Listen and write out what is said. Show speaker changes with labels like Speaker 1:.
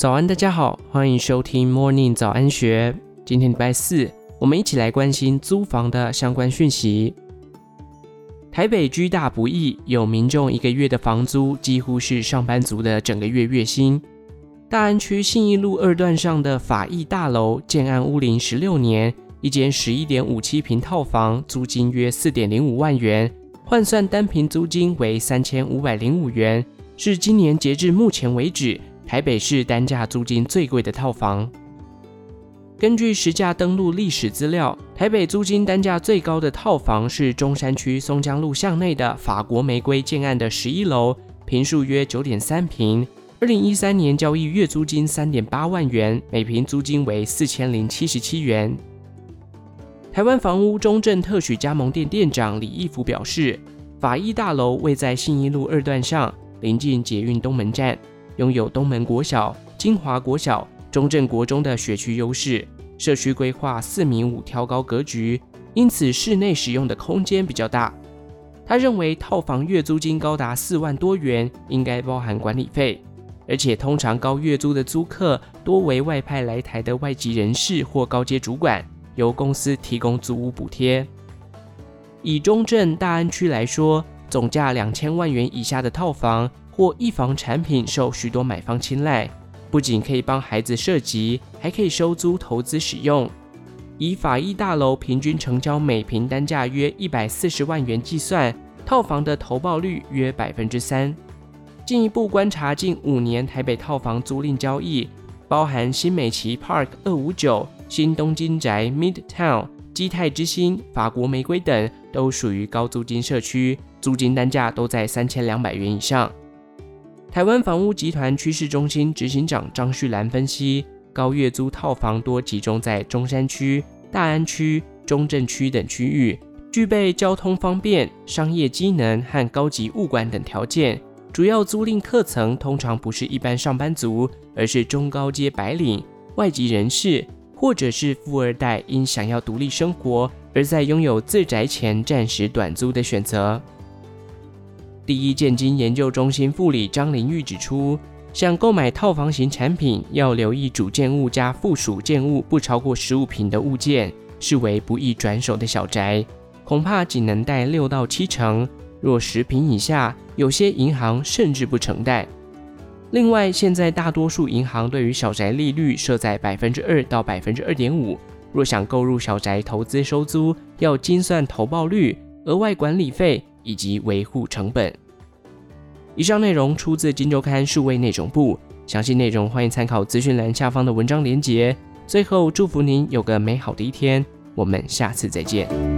Speaker 1: 早安，大家好，欢迎收听 Morning 早安学。今天礼拜四，我们一起来关心租房的相关讯息。台北居大不易，有民众一个月的房租几乎是上班族的整个月月薪。大安区信义路二段上的法艺大楼建案屋龄十六年，一间十一点五七平套房，租金约四点零五万元，换算单平租金为三千五百零五元，是今年截至目前为止台北市单价租金最贵的套房。根据实价登录历史资料，台北租金单价最高的套房是中山区松江路巷内的法国玫瑰建案的十一楼，坪数约九点三坪，二零一三年交易月租金三点八万元，每坪租金为四千零七十七元。台湾房屋中正特许加盟店店长李义福表示，法医大楼位在信义路二段上，临近捷运东门站，拥有东门国小、金华国小。中正国中的学区优势，社区规划四米五挑高格局，因此室内使用的空间比较大。他认为套房月租金高达四万多元，应该包含管理费，而且通常高月租的租客多为外派来台的外籍人士或高阶主管，由公司提供租屋补贴。以中正大安区来说，总价两千万元以下的套房或一房产品受许多买方青睐。不仅可以帮孩子设籍，还可以收租投资使用。以法医大楼平均成交每平单价约一百四十万元计算，套房的投报率约百分之三。进一步观察近五年台北套房租赁交易，包含新美琪 Park 二五九、新东京宅 Midtown、基泰之星、法国玫瑰等，都属于高租金社区，租金单价都在三千两百元以上。台湾房屋集团趋势中心执行长张旭兰分析，高月租套房多集中在中山区、大安区、中正区等区域，具备交通方便、商业机能和高级物管等条件。主要租赁客层通常不是一般上班族，而是中高阶白领、外籍人士，或者是富二代，因想要独立生活而在拥有自宅前暂时短租的选择。第一建金研究中心副理张玲玉指出，想购买套房型产品，要留意主建物加附属建物不超过十五平的物件，视为不易转手的小宅，恐怕仅能贷六到七成。若十平以下，有些银行甚至不承贷。另外，现在大多数银行对于小宅利率设在百分之二到百分之二点五，若想购入小宅投资收租，要精算投报率、额外管理费。以及维护成本。以上内容出自《金周刊》数位内容部，详细内容欢迎参考资讯栏下方的文章连结。最后，祝福您有个美好的一天，我们下次再见。